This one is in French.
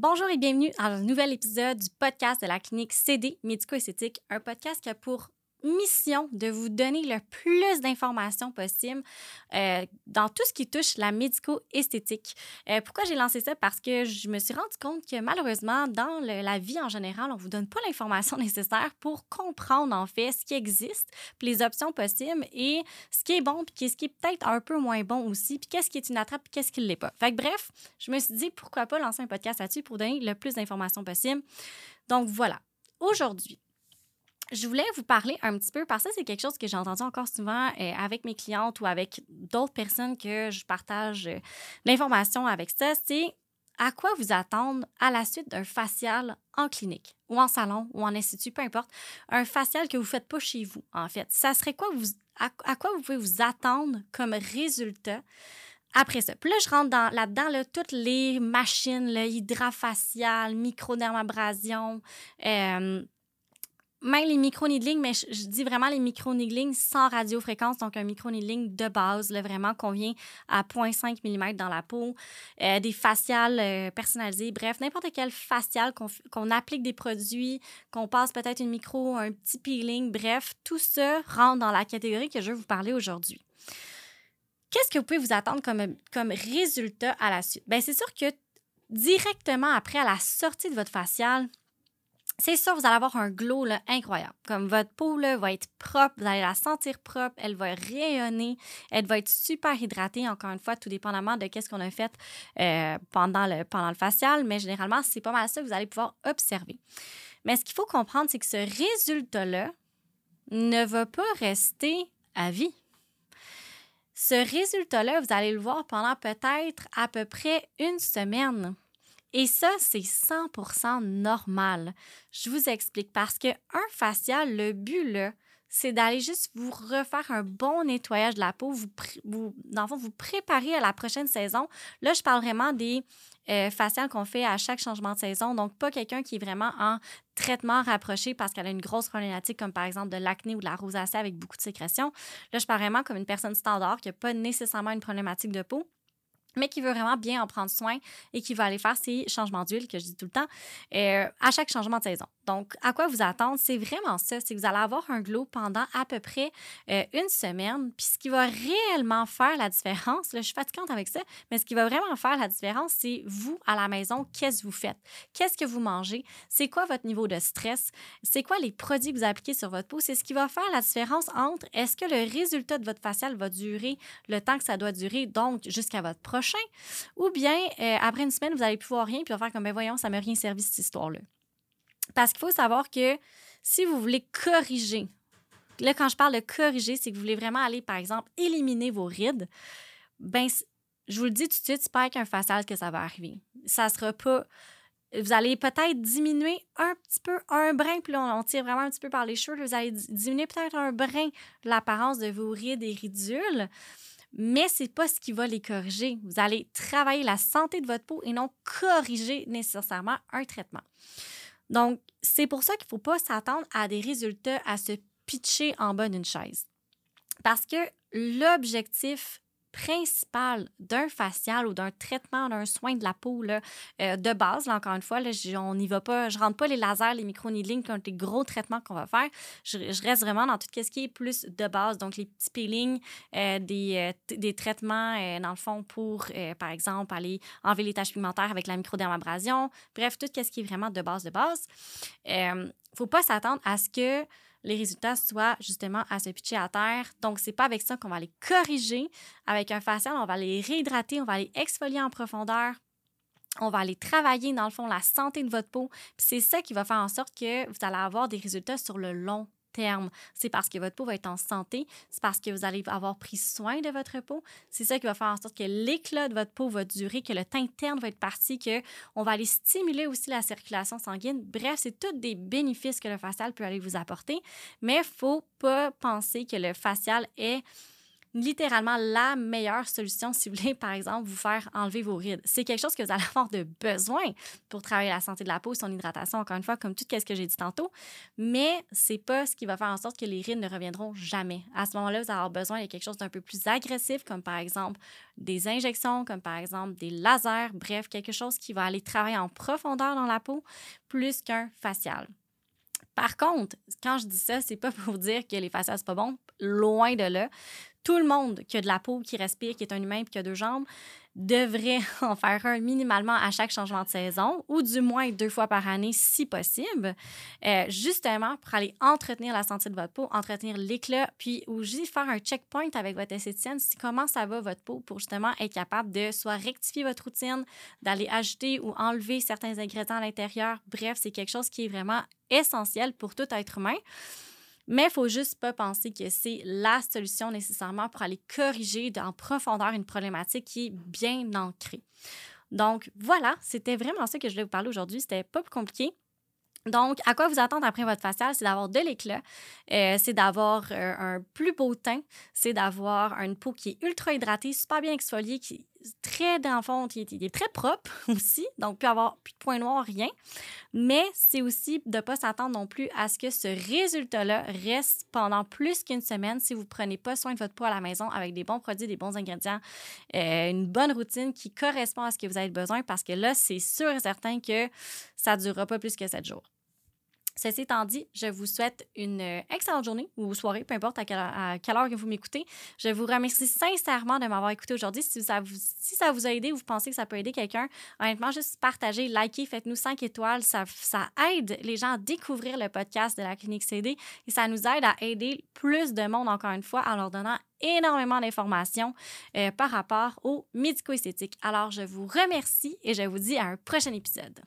Bonjour et bienvenue à un nouvel épisode du podcast de la clinique CD Médico-Esthétique, un podcast qui a pour mission de vous donner le plus d'informations possible euh, dans tout ce qui touche la médico-esthétique. Euh, pourquoi j'ai lancé ça? Parce que je me suis rendu compte que malheureusement, dans la vie en général, on ne vous donne pas l'information nécessaire pour comprendre en fait ce qui existe, puis les options possibles et ce qui est bon, puis ce qui est peut-être un peu moins bon aussi, puis qu'est-ce qui est une attrape, puis qu'est-ce qui ne l'est pas. Fait bref, je me suis dit pourquoi pas lancer un podcast là-dessus pour donner le plus d'informations possible. Donc voilà. Aujourd'hui, je voulais vous parler un petit peu parce que c'est quelque chose que j'ai entendu encore souvent euh, avec mes clientes ou avec d'autres personnes que je partage euh, l'information avec ça. C'est à quoi vous attendre à la suite d'un facial en clinique ou en salon ou en institut, peu importe. Un facial que vous ne faites pas chez vous, en fait. Ça serait quoi vous, à, quoi vous pouvez vous attendre comme résultat après ça? Puis là, je rentre dans, là-dedans là, toutes les machines, le hydrafacial, microdermabrasion, euh, même les micro-needling, mais je, dis vraiment les micro-needling sans radiofréquence, donc un micro-needling de base, là, vraiment qu'on vient à 0.5 mm dans la peau, euh, des faciales euh, personnalisées, bref, n'importe quel facial qu'on applique des produits, qu'on passe peut-être une micro, un petit peeling, bref, tout ça rentre dans la catégorie que je vais vous parler aujourd'hui. Qu'est-ce que vous pouvez vous attendre comme, comme résultat à la suite? Bien, c'est sûr que directement après, à la sortie de votre facial, c'est sûr, vous allez avoir un glow incroyable. Comme votre peau va être propre, vous allez la sentir propre, elle va rayonner, elle va être super hydratée, encore une fois, tout dépendamment de ce qu'on a fait euh, pendant, le, pendant le facial. Mais généralement, c'est pas mal ça que vous allez pouvoir observer. Mais ce qu'il faut comprendre, c'est que ce résultat-là ne va pas rester à vie. Ce résultat-là, vous allez le voir pendant peut-être à peu près une semaine. Et ça, c'est 100% normal. Je vous explique parce que un facial, le but là, c'est d'aller juste vous refaire un bon nettoyage de la peau, vous, vous, vous préparer à la prochaine saison. Là, je parle vraiment des euh, faciales qu'on fait à chaque changement de saison. Donc, pas quelqu'un qui est vraiment en traitement rapproché parce qu'elle a une grosse problématique comme par exemple de l'acné ou de la rosacée avec beaucoup de sécrétion. Là, je parle vraiment comme une personne standard qui n'a pas nécessairement une problématique de peau mais qui veut vraiment bien en prendre soin et qui va aller faire ses changements d'huile que je dis tout le temps euh, à chaque changement de saison. Donc, à quoi vous attendre? C'est vraiment ça. C'est que vous allez avoir un glow pendant à peu près euh, une semaine. Puis ce qui va réellement faire la différence, là, je suis fatigante avec ça, mais ce qui va vraiment faire la différence, c'est vous à la maison, qu'est-ce que vous faites? Qu'est-ce que vous mangez? C'est quoi votre niveau de stress? C'est quoi les produits que vous appliquez sur votre peau? C'est ce qui va faire la différence entre est-ce que le résultat de votre facial va durer le temps que ça doit durer, donc jusqu'à votre prochain ou bien euh, après une semaine, vous allez plus voir rien, puis vous faire comme, ben voyons, ça m'a rien servi cette histoire-là. Parce qu'il faut savoir que si vous voulez corriger, là, quand je parle de corriger, c'est que vous voulez vraiment aller, par exemple, éliminer vos rides, ben je vous le dis tout de suite, c'est pas avec un facial que ça va arriver. Ça sera pas vous allez peut-être diminuer un petit peu, un brin, puis là, on, tire vraiment un petit peu par les cheveux, vous allez diminuer peut-être un brin l'apparence de vos rides et ridules mais ce n'est pas ce qui va les corriger. Vous allez travailler la santé de votre peau et non corriger nécessairement un traitement. Donc, c'est pour ça qu'il ne faut pas s'attendre à des résultats à se pitcher en bas d'une chaise. Parce que l'objectif principal d'un facial ou d'un traitement, d'un soin de la peau là, euh, de base, là, encore une fois, là, on n'y va pas, je rentre pas les lasers, les micro-needling comme des gros traitements qu'on va faire. Je, reste vraiment dans tout ce qui est plus de base, donc les petits peelings, euh, des, euh, des, traitements, dans le fond, pour, par exemple, aller enlever les taches pigmentaires avec la microdermabrasion. Bref, tout ce qui est vraiment de base de base. Il faut pas s'attendre à ce que les résultats soient justement à se pitcher à terre. Donc, c'est pas avec ça qu'on va les corriger. Avec un facial, on va les réhydrater, on va les exfolier en profondeur. On va aller travailler, dans le fond, la santé de votre peau. c'est ça qui va faire en sorte que vous allez avoir des résultats sur le long C'est parce que votre peau va être en santé, c'est parce que vous allez avoir pris soin de votre peau. C'est ça qui va faire en sorte que l'éclat de votre peau va durer, que le teint interne va être parti, que on va aller stimuler aussi la circulation sanguine. Bref, c'est tous des bénéfices que le facial peut aller vous apporter, mais il faut pas penser que le facial est littéralement la meilleure solution si vous voulez, par exemple, vous faire enlever vos rides. C'est quelque chose que vous allez avoir de besoin pour travailler la santé de la peau, son hydratation, encore une fois, comme tout ce que j'ai dit tantôt. Mais c'est pas ce qui va faire en sorte que les rides ne reviendront jamais. À ce moment-là, vous allez avoir besoin de quelque chose d'un peu plus agressif, comme par exemple des injections, comme par exemple des lasers, bref, quelque chose qui va aller travailler en profondeur dans la peau plus qu'un facial. Par contre, quand je dis ça, c'est pas pour dire que les faciales, c'est pas bon. Loin de là tout le monde qui a de la peau, qui respire, qui est un humain et qui a deux jambes, devrait en faire un minimalement à chaque changement de saison, ou du moins deux fois par année si possible, euh, justement pour aller entretenir la santé de votre peau, entretenir l'éclat, puis aussi faire un checkpoint avec votre esthéticienne, comment ça va votre peau pour justement être capable de soit rectifier votre routine, d'aller ajouter ou enlever certains ingrédients à l'intérieur. Bref, c'est quelque chose qui est vraiment essentiel pour tout être humain. Mais il faut juste pas penser que c'est la solution nécessairement pour aller corriger en profondeur une problématique qui est bien ancrée. Donc voilà, c'était vraiment ça que je voulais vous parler aujourd'hui. C'était pas plus compliqué. Donc, à quoi vous attendre après votre facial? C'est d'avoir de l'éclat, euh, c'est d'avoir euh, un plus beau teint, c'est d'avoir une peau qui est ultra hydratée, super bien exfoliée, qui très dans qui est, très propre aussi, donc plus avoir plus de points noirs, rien. Mais c'est aussi de ne pas s'attendre non plus à ce que ce résultat-là reste pendant plus qu'une semaine si vous ne prenez pas soin de votre peau à la maison avec des bons produits, des bons ingrédients, euh, une bonne routine qui correspond à ce que vous avez besoin parce que là, c'est sûr et certain que ça ne durera pas plus que sept jours. Ceci étant dit, je vous souhaite une euh, excellente journée ou soirée, peu importe à quelle, heure que vous m'écoutez. Je vous remercie sincèrement de m'avoir écouté aujourd'hui. Si ça, vous, a aidé ou vous pensez que ça peut aider quelqu'un, honnêtement, juste partagez, likez, faites-nous 5 étoiles. Ça, aide les gens à découvrir le podcast de la clinique CD et ça nous aide à aider plus de monde, encore une fois, en leur donnant énormément d'informations euh, par rapport aux médico-esthétiques. Alors, je vous remercie et je vous dis à un prochain épisode.